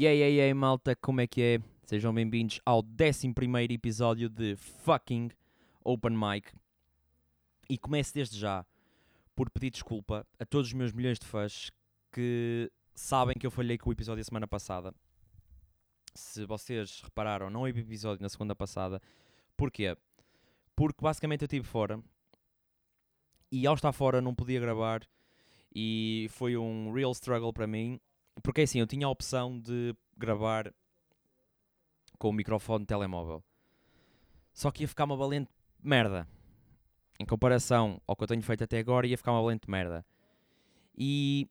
E aí, aí, aí, malta, como é que é? Sejam bem-vindos ao 11 episódio de fucking Open Mic. E começo desde já por pedir desculpa a todos os meus milhões de fãs que sabem que eu falhei com o episódio da semana passada. Se vocês repararam, não houve episódio na segunda passada. Porquê? Porque basicamente eu estive fora e ao estar fora não podia gravar e foi um real struggle para mim porque assim, eu tinha a opção de gravar com o microfone de telemóvel. Só que ia ficar uma valente merda. Em comparação ao que eu tenho feito até agora, ia ficar uma valente merda. E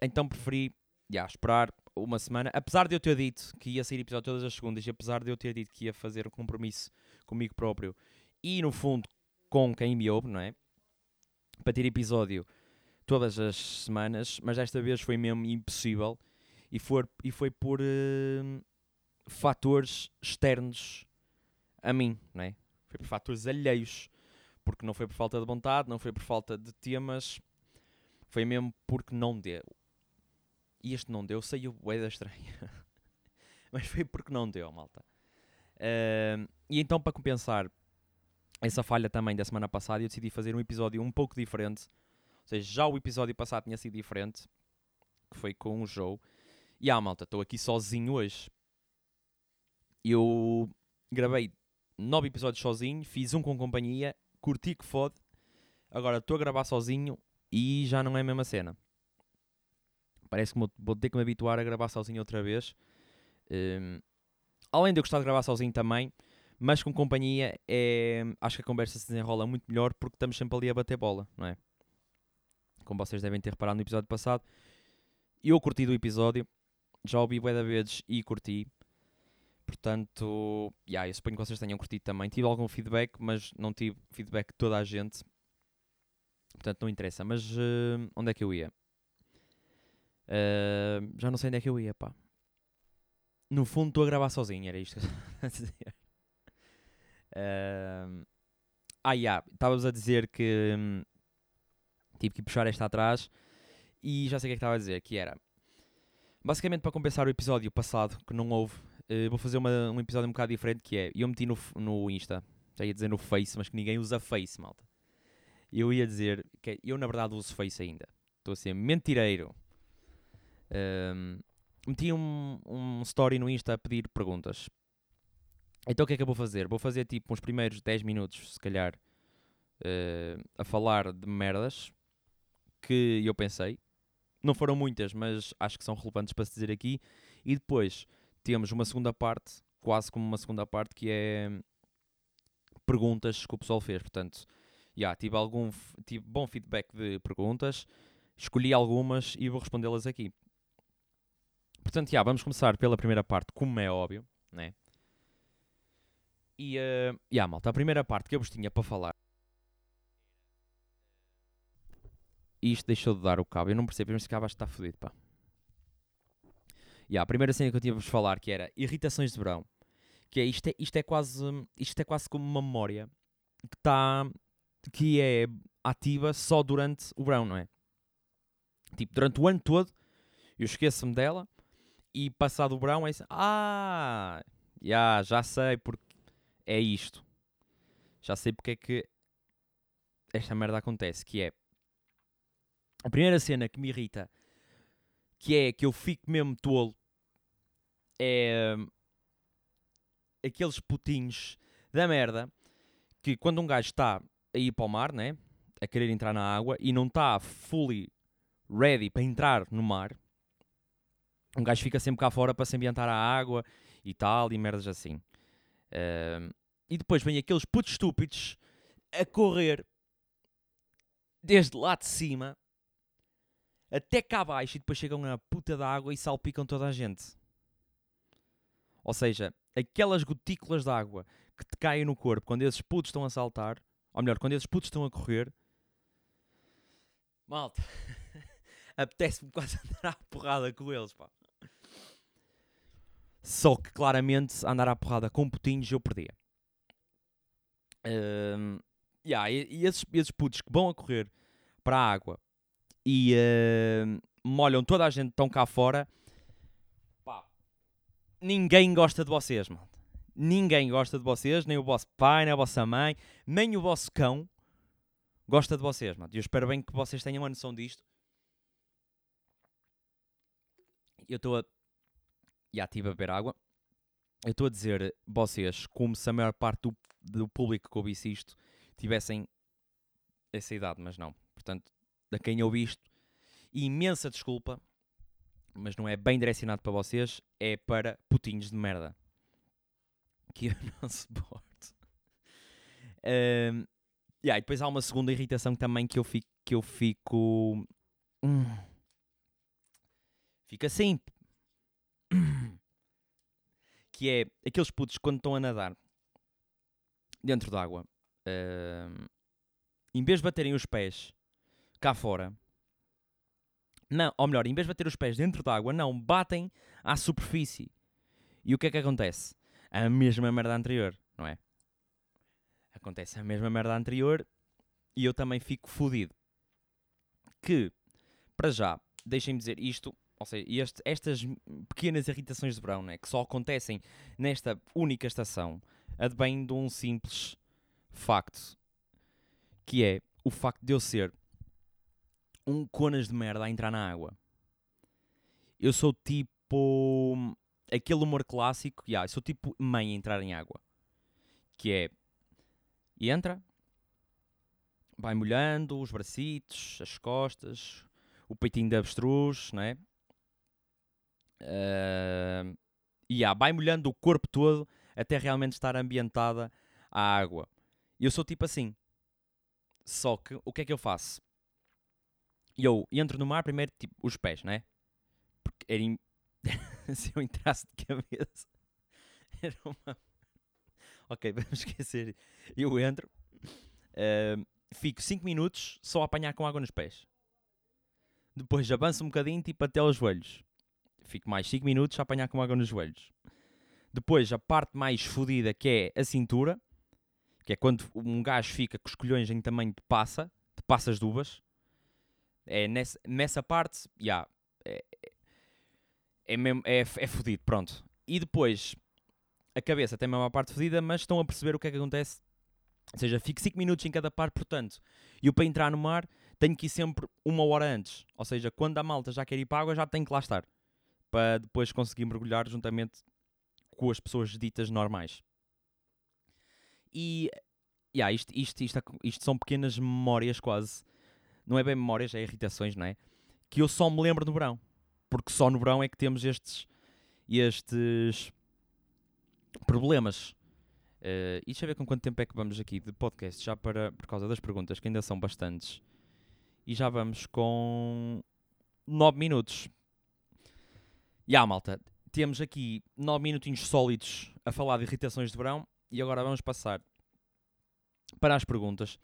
então preferi já, esperar uma semana. Apesar de eu ter dito que ia sair episódio todas as segundas, e apesar de eu ter dito que ia fazer um compromisso comigo próprio e no fundo com quem me ouve, não é? Para ter episódio todas as semanas, mas desta vez foi mesmo impossível e, for, e foi por uh, fatores externos a mim, não é? Foi por fatores alheios, porque não foi por falta de vontade, não foi por falta de temas, foi mesmo porque não deu. E este não deu, saiu bué da estranha. mas foi porque não deu, malta. Uh, e então, para compensar essa falha também da semana passada, eu decidi fazer um episódio um pouco diferente ou seja, já o episódio passado tinha sido diferente, que foi com o Joe. E ah, malta, estou aqui sozinho hoje. Eu gravei nove episódios sozinho, fiz um com companhia, curti que fode. Agora estou a gravar sozinho e já não é a mesma cena. Parece que vou ter que me habituar a gravar sozinho outra vez. Um, além de eu gostar de gravar sozinho também, mas com companhia é, acho que a conversa se desenrola muito melhor porque estamos sempre ali a bater bola, não é? Como vocês devem ter reparado no episódio passado. Eu curti do episódio, já ouvi bué da vezes e curti. Portanto, yeah, eu suponho que vocês tenham curtido também. Tive algum feedback, mas não tive feedback de toda a gente. Portanto, não interessa. Mas uh, onde é que eu ia? Uh, já não sei onde é que eu ia, pá. No fundo, estou a gravar sozinho, era isto que eu estava a dizer. Uh, ah, yeah, estavas a dizer que hum, tive que puxar esta atrás e já sei o que é que estava a dizer, que era basicamente para compensar o episódio passado que não houve, uh, vou fazer uma, um episódio um bocado diferente que é, eu meti no, no Insta, já ia dizer no Face, mas que ninguém usa Face, malta. Eu ia dizer que eu na verdade uso Face ainda. Estou a ser mentireiro. Um, meti um, um story no Insta a pedir perguntas. Então o que é que eu vou fazer? Vou fazer tipo uns primeiros 10 minutos, se calhar, uh, a falar de merdas que eu pensei. Não foram muitas, mas acho que são relevantes para se dizer aqui. E depois temos uma segunda parte, quase como uma segunda parte, que é perguntas que o pessoal fez. Portanto, yeah, tive, algum, tive bom feedback de perguntas, escolhi algumas e vou respondê-las aqui. Portanto, yeah, vamos começar pela primeira parte, como é óbvio, né? E, uh, yeah, malta, a primeira parte que eu vos tinha para falar e isto deixou de dar o cabo. Eu não percebo, mas este cabo está fodido, pá. E yeah, a primeira cena que eu tinha vos falar que era irritações de verão. Que é isto é, isto é quase isto é quase como uma memória que está que é ativa só durante o verão, não é? Tipo, durante o ano todo eu esqueço-me dela e passado o verão é assim, ah, yeah, já sei porque é isto. Já sei porque é que esta merda acontece, que é a primeira cena que me irrita, que é que eu fico mesmo tolo, é hum, aqueles putinhos da merda que quando um gajo está a ir para o mar, né? A querer entrar na água e não está fully ready para entrar no mar, um gajo fica sempre cá fora para se ambientar a água e tal, e merdas assim. Uh, e depois vem aqueles putos estúpidos a correr desde lá de cima até cá abaixo e depois chegam na puta da água e salpicam toda a gente. Ou seja, aquelas gotículas de água que te caem no corpo quando esses putos estão a saltar, ou melhor, quando esses putos estão a correr, malta, apetece-me quase andar à porrada com eles, pá. Só que claramente andar à porrada com putinhos eu perdia. Um, yeah, e, esses, esses putos que vão a correr para a água e uh, molham toda a gente que estão cá fora. Pá, ninguém gosta de vocês, mano. Ninguém gosta de vocês, nem o vosso pai, nem a vossa mãe, nem o vosso cão gosta de vocês, mano. E eu espero bem que vocês tenham a noção disto. Eu estou a. Já estive a beber água. Eu estou a dizer vocês, como se a maior parte do, do público que ouvisse isto tivessem essa idade, mas não. Portanto, a quem ouvi isto, imensa desculpa, mas não é bem direcionado para vocês, é para putinhos de merda. Que eu não suporto. Um, yeah, e depois há uma segunda irritação também que eu fico. Que eu fico hum, fica assim. Que é aqueles putos quando estão a nadar dentro d'água, uh, em vez de baterem os pés cá fora, não, ou melhor, em vez de bater os pés dentro d'água, não, batem à superfície. E o que é que acontece? A mesma merda anterior, não é? Acontece a mesma merda anterior e eu também fico fodido. Que, para já, deixem-me dizer isto, ou seja, este, estas pequenas irritações de verão, né, que só acontecem nesta única estação, advém de um simples facto, que é o facto de eu ser um conas de merda a entrar na água. Eu sou tipo. aquele humor clássico, yeah, sou tipo mãe a entrar em água. Que é. Entra, vai molhando os bracitos, as costas, o peitinho de avestruz, não é? Uh, e yeah, vai molhando o corpo todo até realmente estar ambientada a água. Eu sou tipo assim. Só que o que é que eu faço? Eu entro no mar primeiro, tipo, os pés, né? Porque era. In... Se eu entrasse de cabeça, era uma. Ok, vamos esquecer. Eu entro, uh, fico 5 minutos só a apanhar com água nos pés. Depois avanço um bocadinho, tipo, até aos joelhos. Fico mais 5 minutos a apanhar com água nos joelhos. Depois, a parte mais fodida, que é a cintura, que é quando um gajo fica com os colhões em tamanho de passa, de passas de uvas. É nessa, nessa parte, já, yeah, é, é, é, é fodido, pronto. E depois, a cabeça tem mesmo a parte fodida, mas estão a perceber o que é que acontece. Ou seja, fico 5 minutos em cada parte, portanto, eu para entrar no mar tenho que ir sempre uma hora antes. Ou seja, quando a malta já quer ir para a água, já tenho que lá estar. Para depois conseguir mergulhar juntamente com as pessoas ditas normais. E yeah, isto, isto, isto, isto, são pequenas memórias quase não é bem memórias, é irritações, não é? Que eu só me lembro no verão. Porque só no verão é que temos estes, estes problemas. Uh, e deixa eu ver com quanto tempo é que vamos aqui de podcast, já para, por causa das perguntas, que ainda são bastantes. E já vamos com 9 minutos. E ah, malta, temos aqui 9 minutinhos sólidos a falar de irritações de verão. E agora vamos passar para as perguntas.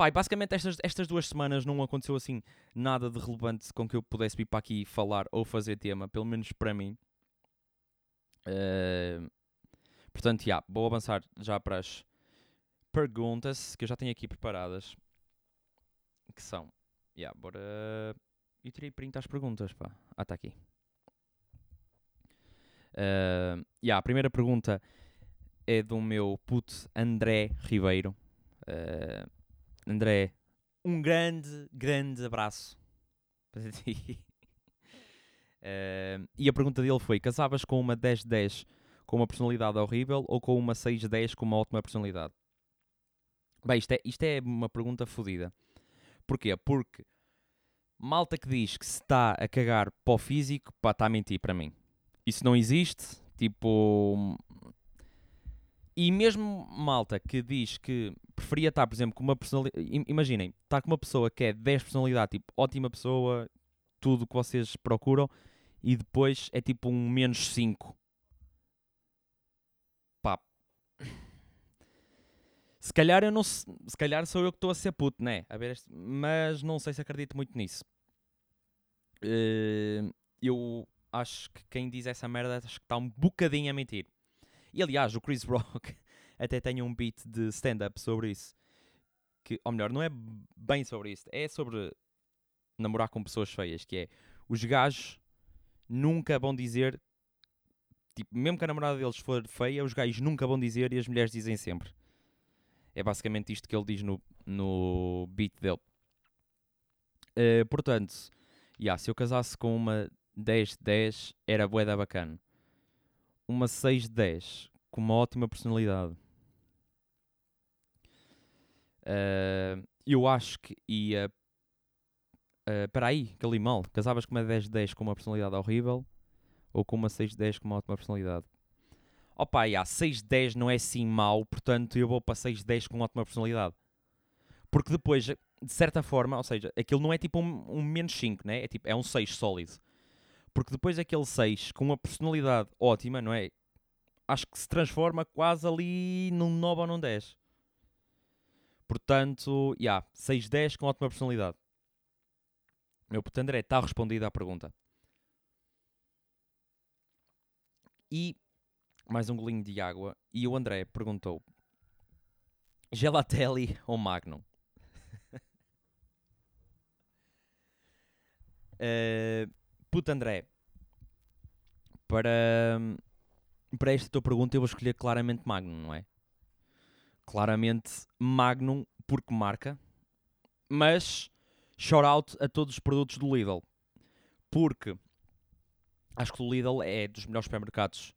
Pai, basicamente estas, estas duas semanas não aconteceu assim nada de relevante com que eu pudesse vir para aqui falar ou fazer tema, pelo menos para mim. Uh, portanto, yeah, vou avançar já para as perguntas que eu já tenho aqui preparadas. Que são. Yeah, bora. Eu tirei print às perguntas, pá. Ah, está aqui. Uh, yeah, a primeira pergunta é do meu puto André Ribeiro. Uh, André, um grande, grande abraço para ti. Uh, e a pergunta dele foi: casavas com uma 10-10 com uma personalidade horrível ou com uma 6-10 com uma ótima personalidade? Bem, isto é, isto é uma pergunta fodida. Porquê? Porque malta que diz que se está a cagar para o físico, pá, está a mentir para mim. Isso não existe. Tipo, e mesmo malta que diz que preferia estar, por exemplo, com uma personalidade. Imaginem, estar com uma pessoa que é 10 personalidade, tipo, ótima pessoa, tudo que vocês procuram, e depois é tipo um menos 5. Pá. Se calhar eu não. Se calhar sou eu que estou a ser puto, né? A ver este, mas não sei se acredito muito nisso. Uh, eu acho que quem diz essa merda acho que está um bocadinho a mentir. E aliás, o Chris Rock até tem um beat de stand-up sobre isso. Que, ou melhor, não é bem sobre isso, é sobre namorar com pessoas feias, que é os gajos nunca vão dizer Tipo, mesmo que a namorada deles for feia, os gajos nunca vão dizer e as mulheres dizem sempre. É basicamente isto que ele diz no, no beat dele. Uh, portanto, yeah, se eu casasse com uma 10-10, era boeda bacana. Uma 6-10, com uma ótima personalidade. Uh, eu acho que ia. Uh, aí, que ali mal. Casavas com uma 10-10 com uma personalidade horrível ou com uma 6-10 com uma ótima personalidade? Opa, yeah, 6-10 não é assim mau, portanto eu vou para 6-10 com ótima personalidade. Porque depois, de certa forma, ou seja, aquilo não é tipo um, um menos 5, né? é, tipo, é um 6 sólido. Porque depois aquele 6 com uma personalidade ótima, não é? Acho que se transforma quase ali num 9 ou num 10. Portanto, já, yeah, 6-10 com ótima personalidade. Meu puto André, está respondida a pergunta. E mais um golinho de água. E o André perguntou: Gelatelli ou Magnum? uh, puto André, para, para esta tua pergunta eu vou escolher claramente Magnum, não é? Claramente Magnum porque marca, mas shout out a todos os produtos do Lidl, porque acho que o Lidl é dos melhores supermercados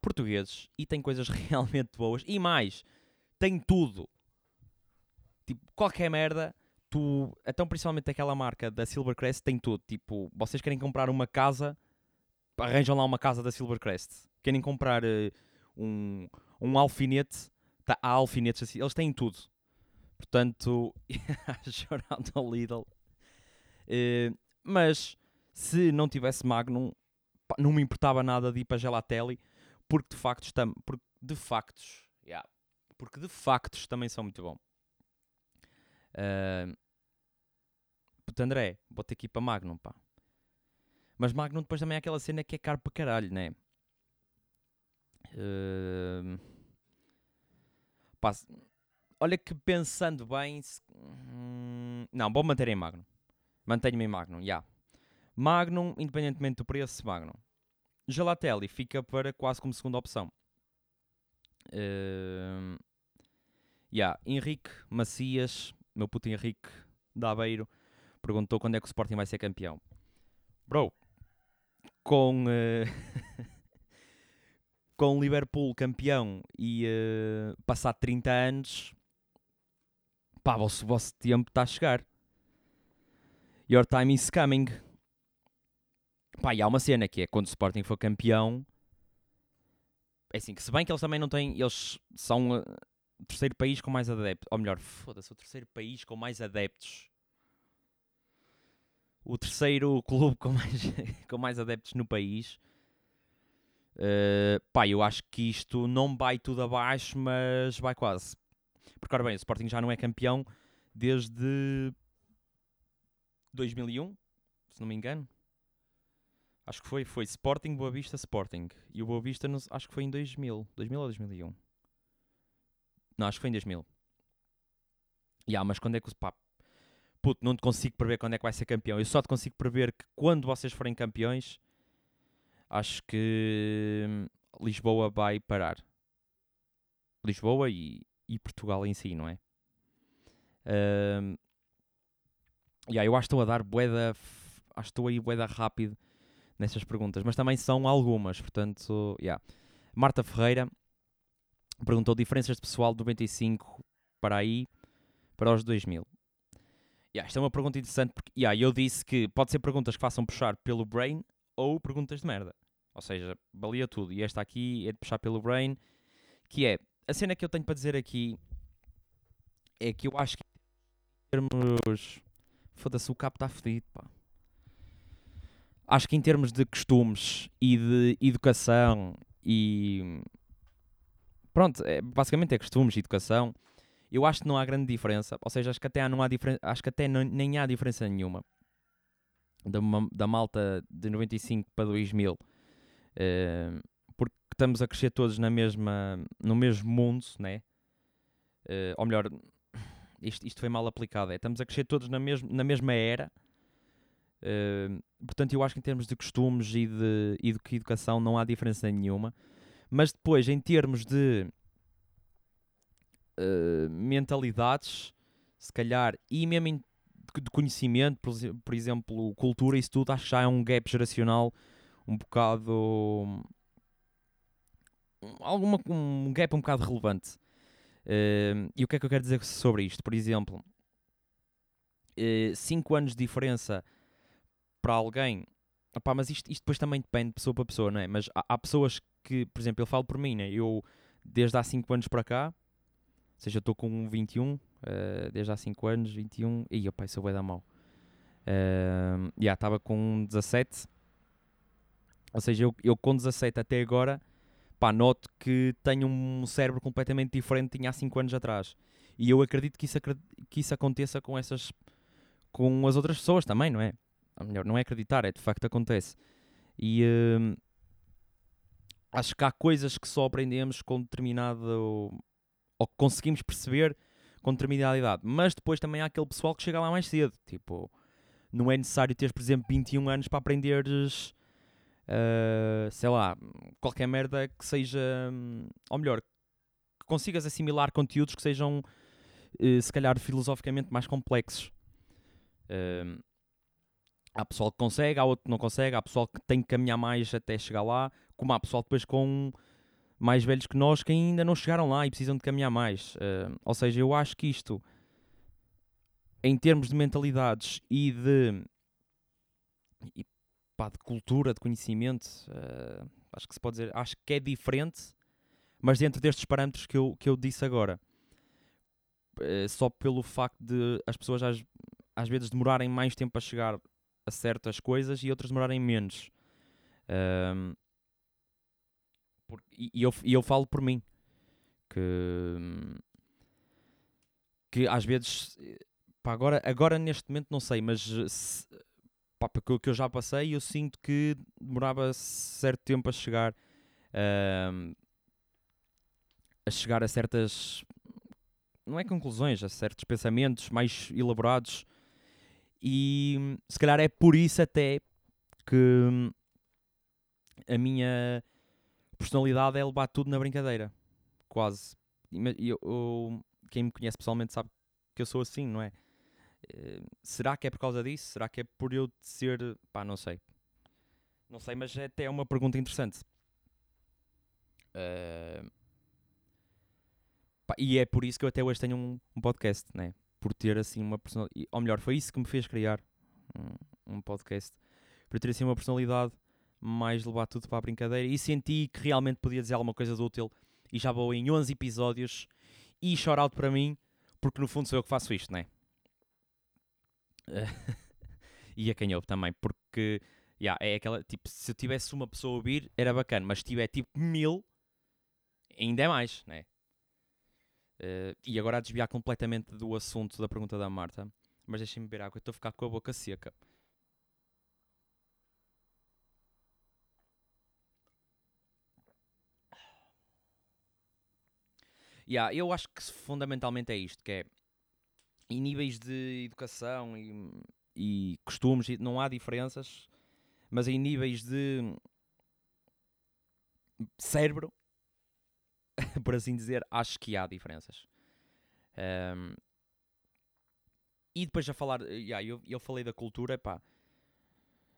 portugueses e tem coisas realmente boas e mais, tem tudo. Tipo, qualquer merda, tu, então principalmente aquela marca da Silvercrest tem tudo. Tipo, vocês querem comprar uma casa, arranjam lá uma casa da Silvercrest. Querem comprar uh, um, um alfinete, tá, há alfinetes assim, eles têm tudo. Portanto, chorando ao Lidl. Uh, mas se não tivesse Magnum, não me importava nada de ir para Gelatelli, porque de factos, tam, porque de factos, yeah, porque de factos também são muito bom. Uh, puto André, que ir para Magnum, pá. Mas Magnum depois também é aquela cena que é caro para caralho, né? Uh, pá, olha que pensando bem. Se, hum, não, vou manter em Magnum. Mantenho-me em Magnum, já. Yeah. Magnum, independentemente do preço, Magnum. Gelatelli fica para quase como segunda opção. Uh, yeah. Henrique Macias, meu puto Henrique da Aveiro, perguntou quando é que o Sporting vai ser campeão. Bro, com, uh, com o Liverpool campeão e uh, passar 30 anos, pá, o vosso, vosso tempo está a chegar. Your time is coming. Pá, e há uma cena que é quando o Sporting for campeão. É assim, que se bem que eles também não têm. Eles são uh, o terceiro país com mais adeptos. Ou melhor, foda-se, o terceiro país com mais adeptos. O terceiro clube com mais, com mais adeptos no país. Uh, pá, eu acho que isto não vai tudo abaixo, mas vai quase. Porque, ora bem, o Sporting já não é campeão desde 2001, se não me engano. Acho que foi, foi Sporting, Boa Vista, Sporting. E o Boa Vista, acho que foi em 2000. 2000 ou 2001? Não, acho que foi em 2000. Yeah, mas quando é que o... Pá, puto, não te consigo prever quando é que vai ser campeão. Eu só te consigo prever que quando vocês forem campeões, acho que hum, Lisboa vai parar. Lisboa e, e Portugal em si, não é? Um, yeah, eu acho que estou a dar boeda... Acho que estou aí boeda rápido nessas perguntas, mas também são algumas, portanto, yeah. Marta Ferreira perguntou diferenças de pessoal do 95 para aí, para os 2000. Yeah, esta é uma pergunta interessante porque yeah, eu disse que pode ser perguntas que façam puxar pelo brain ou perguntas de merda. Ou seja, valia tudo. E esta aqui é de puxar pelo brain, que é a cena que eu tenho para dizer aqui é que eu acho que em termos. Foda-se, o capo está fedido, pá acho que em termos de costumes e de educação e pronto, é, basicamente é costumes e educação, eu acho que não há grande diferença. Ou seja, acho que até não há diferença, acho que até nem há diferença nenhuma da, da malta de 95 para 2000, uh, eh, porque estamos a crescer todos na mesma, no mesmo mundo, né? Uh, ou melhor, isto, isto foi mal aplicado. É, estamos a crescer todos na, mesmo, na mesma era Uh, portanto, eu acho que em termos de costumes e de, e de educação não há diferença nenhuma. Mas depois, em termos de uh, mentalidades, se calhar, e mesmo em, de conhecimento, por, por, exemplo, cultura, isso tudo, acho que já é um gap geracional um bocado. Alguma, um gap um bocado relevante. Uh, e o que é que eu quero dizer sobre isto? Por exemplo, 5 uh, anos de diferença para alguém. Opá, mas isto, isto depois também depende de pessoa para pessoa, não é? Mas há, há pessoas que, por exemplo, eu falo por mim, né? Eu, desde há 5 anos para cá, ou seja, eu estou com 21, uh, eh, desde há 5 anos, 21, e opa, isso vai dar mal. Uh, já estava com 17, ou seja, eu, eu com 17 até agora, pá, noto que tenho um cérebro completamente diferente tinha há 5 anos atrás. E eu acredito que isso, que isso aconteça com essas, com as outras pessoas também, não é? Ou melhor, não é acreditar, é de facto acontece. E uh, acho que há coisas que só aprendemos com determinado. ou que conseguimos perceber com determinada idade. Mas depois também há aquele pessoal que chega lá mais cedo. Tipo, não é necessário teres, por exemplo, 21 anos para aprenderes. Uh, sei lá, qualquer merda que seja. Ou melhor, que consigas assimilar conteúdos que sejam, uh, se calhar, filosoficamente mais complexos. Uh, Há pessoal que consegue, há outro que não consegue, há pessoal que tem que caminhar mais até chegar lá, como há pessoal depois com mais velhos que nós que ainda não chegaram lá e precisam de caminhar mais. Uh, ou seja, eu acho que isto, em termos de mentalidades e de, e, pá, de cultura, de conhecimento, uh, acho que se pode dizer, acho que é diferente, mas dentro destes parâmetros que eu, que eu disse agora. Uh, só pelo facto de as pessoas às, às vezes demorarem mais tempo a chegar a certas coisas e outras demorarem menos. Um, por, e, e, eu, e eu falo por mim que, que às vezes pá, agora, agora neste momento não sei, mas se, pá, o que eu já passei eu sinto que demorava certo tempo a chegar um, a chegar a certas não é conclusões, a certos pensamentos mais elaborados. E se calhar é por isso até que a minha personalidade é levar tudo na brincadeira. Quase. Eu, eu, quem me conhece pessoalmente sabe que eu sou assim, não é? Uh, será que é por causa disso? Será que é por eu ser. pá, não sei. Não sei, mas é até uma pergunta interessante. Uh, pá, e é por isso que eu até hoje tenho um, um podcast, né? por ter assim uma personalidade. Ou melhor, foi isso que me fez criar um, um podcast. Por ter assim uma personalidade mais levar tudo para a brincadeira e senti que realmente podia dizer alguma coisa de útil. E já vou em 11 episódios e shout para mim, porque no fundo sou eu que faço isto, não é? e a quem ouve também, porque yeah, é aquela tipo, se eu tivesse uma pessoa a ouvir era bacana, mas se tiver tipo mil, ainda é mais, né? Uh, e agora a desviar completamente do assunto da pergunta da Marta. Mas deixem-me beber água, estou a ficar com a boca seca. Yeah, eu acho que fundamentalmente é isto, que é em níveis de educação e, e costumes não há diferenças, mas em níveis de cérebro por assim dizer, acho que há diferenças. Um, e depois já falar, yeah, eu, eu falei da cultura, pá,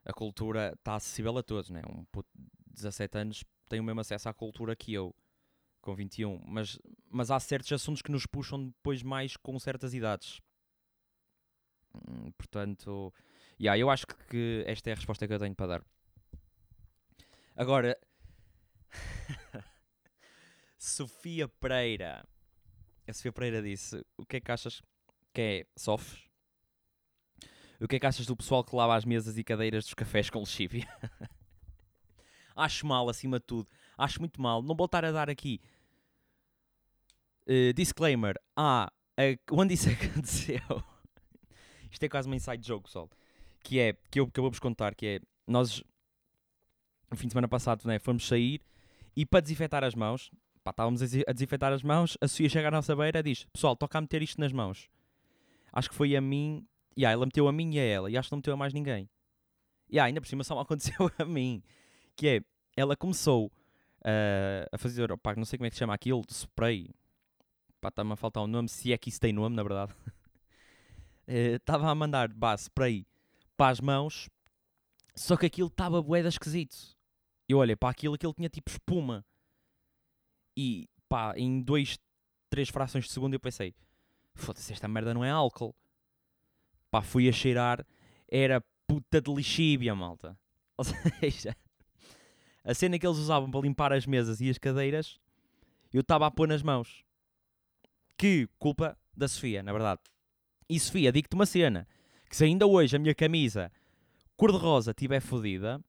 a cultura está acessível a todos, né? Um puto de 17 anos tem o mesmo acesso à cultura que eu, com 21, mas, mas há certos assuntos que nos puxam depois mais com certas idades. Hum, portanto, yeah, eu acho que esta é a resposta que eu tenho para dar. Agora, Sofia Pereira. A Sofia Pereira disse: O que é que achas que é sofres? O que é que achas do pessoal que lava as mesas e cadeiras dos cafés com lexívia? Acho mal, acima de tudo. Acho muito mal. Não vou estar a dar aqui. Uh, disclaimer. Ah, uh, onde isso aconteceu? Isto é quase uma inside joke, pessoal. Que é, que eu, que eu vou-vos contar, que é, nós, no fim de semana passado, né, fomos sair e para desinfetar as mãos, pá, estávamos a desinfetar as mãos, a Sofia chega à nossa beira e diz: Pessoal, toca a meter isto nas mãos. Acho que foi a mim, e yeah, ela meteu a mim e a ela, e acho que não meteu a mais ninguém. E yeah, ainda por cima só me aconteceu a mim. Que é, ela começou uh, a fazer, opá, não sei como é que se chama aquilo, de spray. Pá, está-me a faltar um nome, se é que isso tem nome, na verdade. Estava uh, a mandar, bah, spray para as mãos, só que aquilo estava boeda esquisito. Eu olhei para aquilo, aquilo tinha tipo espuma. E pá, em dois, três frações de segundo eu pensei, foda-se, esta merda não é álcool. Pá, fui a cheirar, era puta de lixíbia, malta. Ou seja, a cena que eles usavam para limpar as mesas e as cadeiras, eu estava a pôr nas mãos. Que culpa da Sofia, na verdade. E Sofia, digo-te uma cena, que se ainda hoje a minha camisa cor-de-rosa estiver fodida,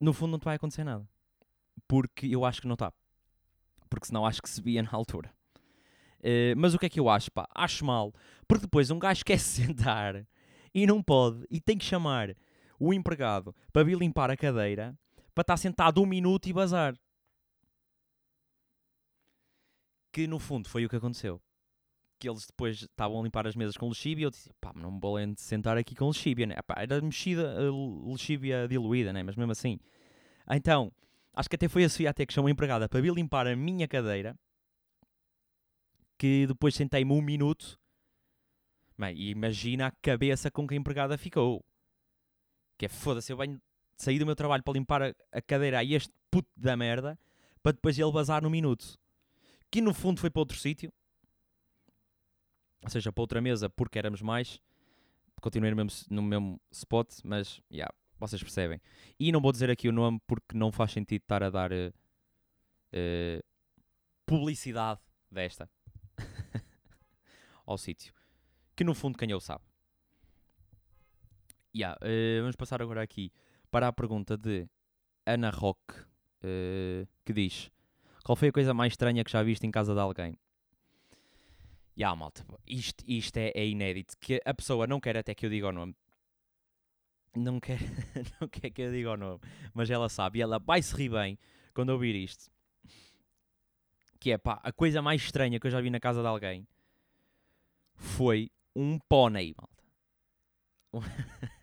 no fundo não te vai acontecer nada. Porque eu acho que não está. Porque senão acho que se via na altura. Uh, mas o que é que eu acho? Pá? Acho mal. Porque depois um gajo quer se sentar e não pode e tem que chamar o empregado para vir limpar a cadeira para estar sentado um minuto e bazar. Que no fundo foi o que aconteceu. Que eles depois estavam a limpar as mesas com lexívia e eu disse: pá, não me vou sentar aqui com lexívia, né? Pá, era mexida, lexívia diluída, né? Mas mesmo assim. Então, acho que até foi a até que chamou a empregada para vir limpar a minha cadeira. Que depois sentei-me um minuto. Bem, imagina a cabeça com que a empregada ficou. Que é foda-se, eu venho sair do meu trabalho para limpar a, a cadeira a este puto da merda para depois ele bazar no minuto. Que no fundo foi para outro sítio. Ou seja, para outra mesa, porque éramos mais. Continuei no mesmo, no mesmo spot, mas, yeah, vocês percebem. E não vou dizer aqui o nome porque não faz sentido estar a dar uh, uh, publicidade desta ao sítio. Que no fundo quem eu sabe. Yeah, uh, vamos passar agora aqui para a pergunta de Ana uh, que diz: Qual foi a coisa mais estranha que já viste em casa de alguém? Ya, yeah, malta, isto, isto é, é, inédito. Que a pessoa não quer até que eu diga o nome. Não quer, não quer que eu diga o nome. Mas ela sabe e ela vai se rir bem quando ouvir isto. Que é pá, a coisa mais estranha que eu já vi na casa de alguém foi um pônei, malta.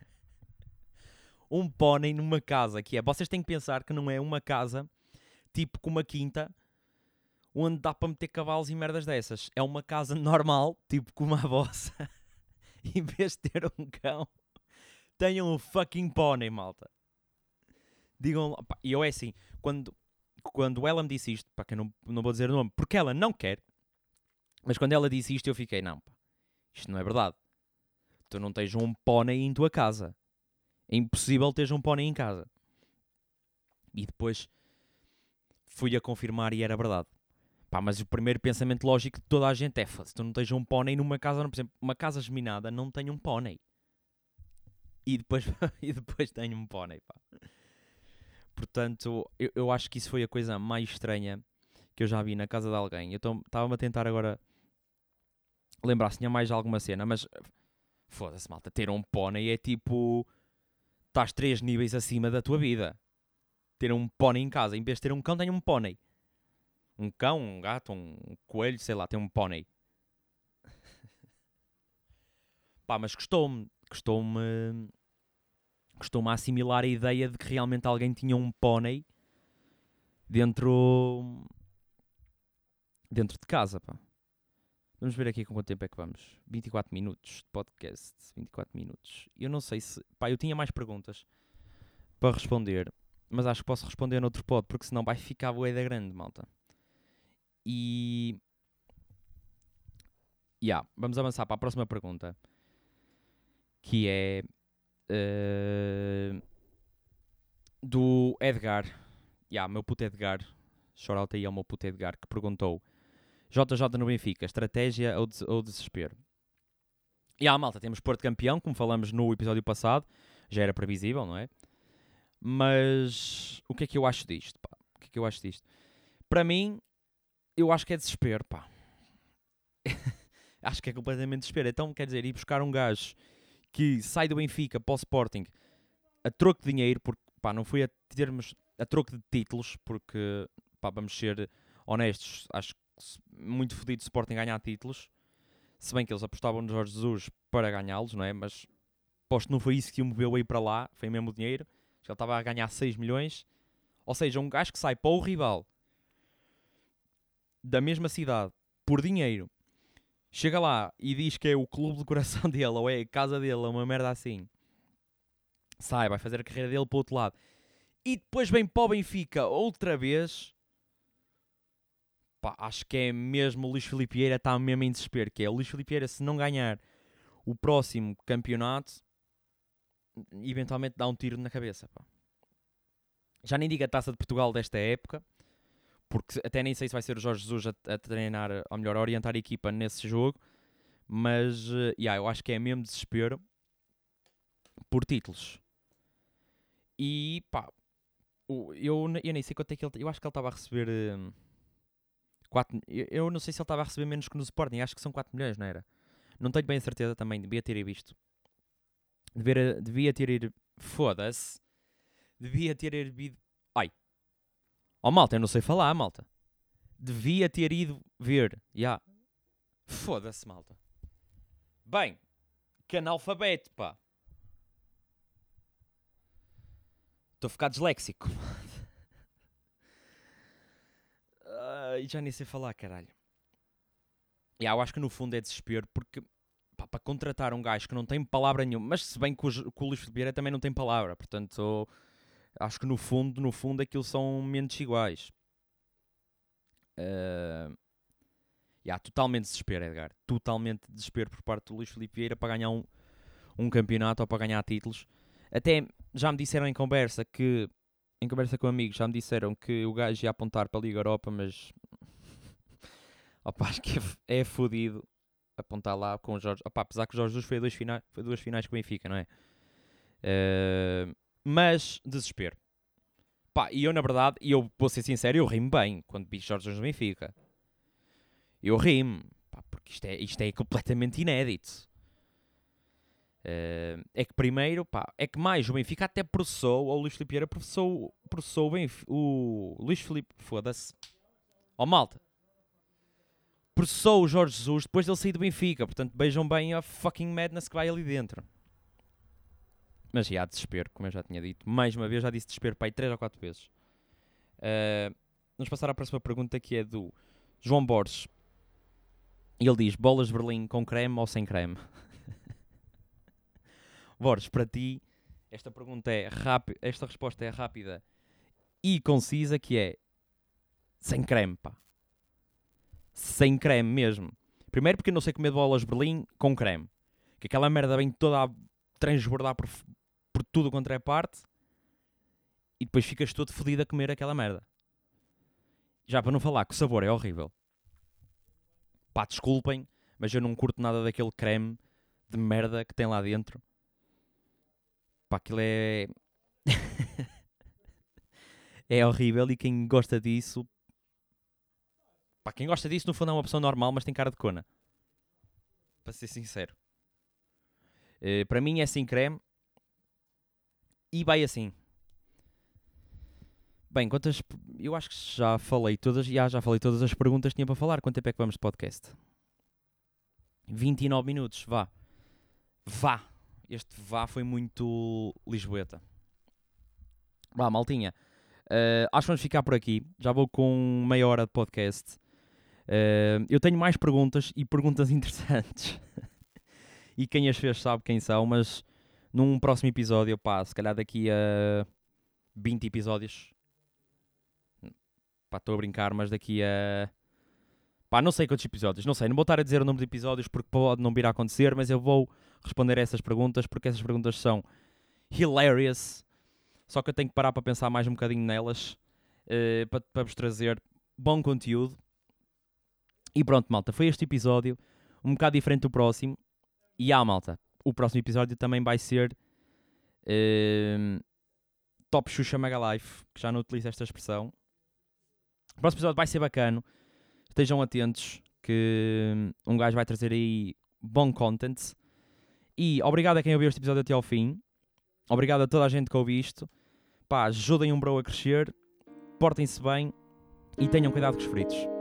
um pônei numa casa, que é, vocês têm que pensar que não é uma casa tipo com uma quinta onde dá para meter cavalos e merdas dessas. É uma casa normal, tipo com uma vossa. em vez de ter um cão, tenham um fucking pônei, malta. Digam, e eu é assim, quando, quando ela me disse isto, para que eu não, não vou dizer o nome, porque ela não quer, mas quando ela disse isto eu fiquei, não, pá, isto não é verdade. Tu não tens um pônei em tua casa. É impossível teres um pônei em casa. E depois fui a confirmar e era verdade. Pá, mas o primeiro pensamento lógico de toda a gente é: se tu não tens um pônei numa casa, por exemplo, uma casa geminada não tem um pônei. E depois, e depois tem um pônei, pá. Portanto, eu, eu acho que isso foi a coisa mais estranha que eu já vi na casa de alguém. Eu estava-me a tentar agora lembrar se tinha mais alguma cena, mas foda-se, malta, ter um pônei é tipo estás três níveis acima da tua vida. Ter um pônei em casa, em vez de ter um cão, tem um pônei. Um cão, um gato, um coelho, sei lá, tem um pônei. Pá, mas custou-me, custou-me, custou-me assimilar a ideia de que realmente alguém tinha um pônei dentro, dentro de casa, pá. Vamos ver aqui com quanto tempo é que vamos. 24 minutos de podcast. 24 minutos. Eu não sei se. Pá, eu tinha mais perguntas para responder, mas acho que posso responder noutro pod, porque senão vai ficar boa da grande, malta. E. Yeah, vamos avançar para a próxima pergunta. Que é. Uh, do Edgar. Yeah, meu puto Edgar. Shoutout aí ao meu puto Edgar que perguntou JJ no Benfica, estratégia ou, des ou desespero? E a malta, temos Porto campeão, como falamos no episódio passado, já era previsível, não é? Mas o que é que eu acho disto? Pá? O que é que eu acho disto? Para mim, eu acho que é desespero, pá. acho que é completamente desespero. Então, quer dizer, ir buscar um gajo que sai do Benfica para o Sporting a troco de dinheiro, porque pá, não fui a termos a troco de títulos, porque pá, vamos ser honestos, acho muito fodido Sporting ganhar títulos. Se bem que eles apostavam no Jorge Jesus para ganhá-los, não é? Mas Aposto que não foi isso que o moveu a ir para lá, foi mesmo o dinheiro. Ele estava a ganhar 6 milhões. Ou seja, um gajo que sai para o rival da mesma cidade por dinheiro, chega lá e diz que é o clube do coração dele ou é a casa dele, ou uma merda assim. Sai, vai fazer a carreira dele para o outro lado. E depois vem para o Benfica outra vez. Pá, acho que é mesmo o Luís Filipe Vieira está mesmo em desespero. Que é o Luís Filipe Vieira, se não ganhar o próximo campeonato, eventualmente dá um tiro na cabeça. Pá. Já nem digo a taça de Portugal desta época, porque até nem sei se vai ser o Jorge Jesus a, a treinar, ou melhor, a orientar a equipa nesse jogo, mas uh, yeah, eu acho que é mesmo desespero por títulos. E pá, eu, eu nem sei quanto é que ele. Eu acho que ele estava a receber. Uh, quatro, eu não sei se ele estava a receber menos que no Sporting, acho que são 4 milhões, não era? Não tenho bem a certeza também, devia ter visto. Devia, devia ter ido. Foda-se. Devia ter ido. Ai. Oh malta, eu não sei falar, malta. Devia ter ido ver. Já. Yeah. Foda-se, malta. Bem. Que analfabeto, pá. Estou a ficar disléxico. uh, já nem sei falar, caralho. Yeah, eu acho que no fundo é desespero porque para contratar um gajo que não tem palavra nenhuma, mas se bem que o, o Luís Filipe também não tem palavra, portanto acho que no fundo, no fundo aquilo são mentes iguais. Uh, yeah, totalmente desespero, Edgar. Totalmente desespero por parte do Luís Filipe Vieira para ganhar um, um campeonato ou para ganhar títulos. Até já me disseram em conversa que, em conversa com amigos, já me disseram que o gajo ia apontar para a Liga Europa, mas opa, acho que é, é fodido apontar lá com o Jorge. Opa, apesar que o Jorge Jesus foi, dois finais, foi duas finais com o Benfica, não é? Uh, mas desespero. Pá, e eu na verdade, e eu vou ser sincero, eu rimo bem quando vi Jorge Jesus no Benfica. Eu rimo, pá, porque isto é, isto é completamente inédito. Uh, é que primeiro, pá, é que mais o Benfica até processou, ou o Luís Filipe processou, processou o, Benfica, o Luís Filipe, foda-se. Ó oh, malta, processou o Jorge Jesus depois dele sair do Benfica. Portanto, vejam bem a fucking madness que vai ali dentro. Mas já, desespero, como eu já tinha dito. Mais uma vez, já disse desespero para aí 3 ou 4 vezes. Uh, vamos passar à próxima pergunta que é do João Borges. E ele diz: bolas de Berlim com creme ou sem creme? Borges, para ti, esta pergunta é rápida, esta resposta é rápida e concisa, que é sem creme, pá sem creme mesmo. Primeiro porque eu não sei comer bolas Berlim com creme. Que aquela merda vem toda a transbordar por, por tudo quanto é parte. E depois ficas todo fodido a comer aquela merda. Já para não falar que o sabor é horrível. Pá, desculpem, mas eu não curto nada daquele creme de merda que tem lá dentro. Pá, aquilo é. é horrível e quem gosta disso Pá, quem gosta disso no fundo é uma pessoa normal, mas tem cara de cona. Para ser sincero. Uh, para mim é sem creme. E vai assim. Bem, quantas. Eu acho que já falei todas. Já, já falei todas as perguntas que tinha para falar. Quanto tempo é que vamos de podcast? 29 minutos, vá. Vá. Este vá foi muito Lisboeta. Vá, maltinha. Uh, acho que vamos ficar por aqui. Já vou com meia hora de podcast. Uh, eu tenho mais perguntas e perguntas interessantes. e quem as fez sabe quem são, mas num próximo episódio, pá, se calhar daqui a 20 episódios. Pá, estou a brincar, mas daqui a. Pá, não sei quantos episódios, não sei, não vou estar a dizer o número de episódios porque pode não vir a acontecer, mas eu vou responder a essas perguntas porque essas perguntas são hilarious. Só que eu tenho que parar para pensar mais um bocadinho nelas uh, para, para vos trazer bom conteúdo. E pronto, malta, foi este episódio, um bocado diferente do próximo. E ah, malta, o próximo episódio também vai ser uh, Top Xuxa Mega Life, que já não utilizo esta expressão. O próximo episódio vai ser bacana. Estejam atentos que um gajo vai trazer aí bom content. E obrigado a quem ouviu este episódio até ao fim. Obrigado a toda a gente que ouviu isto. Pá, ajudem um bro a crescer. Portem-se bem e tenham cuidado com os fritos.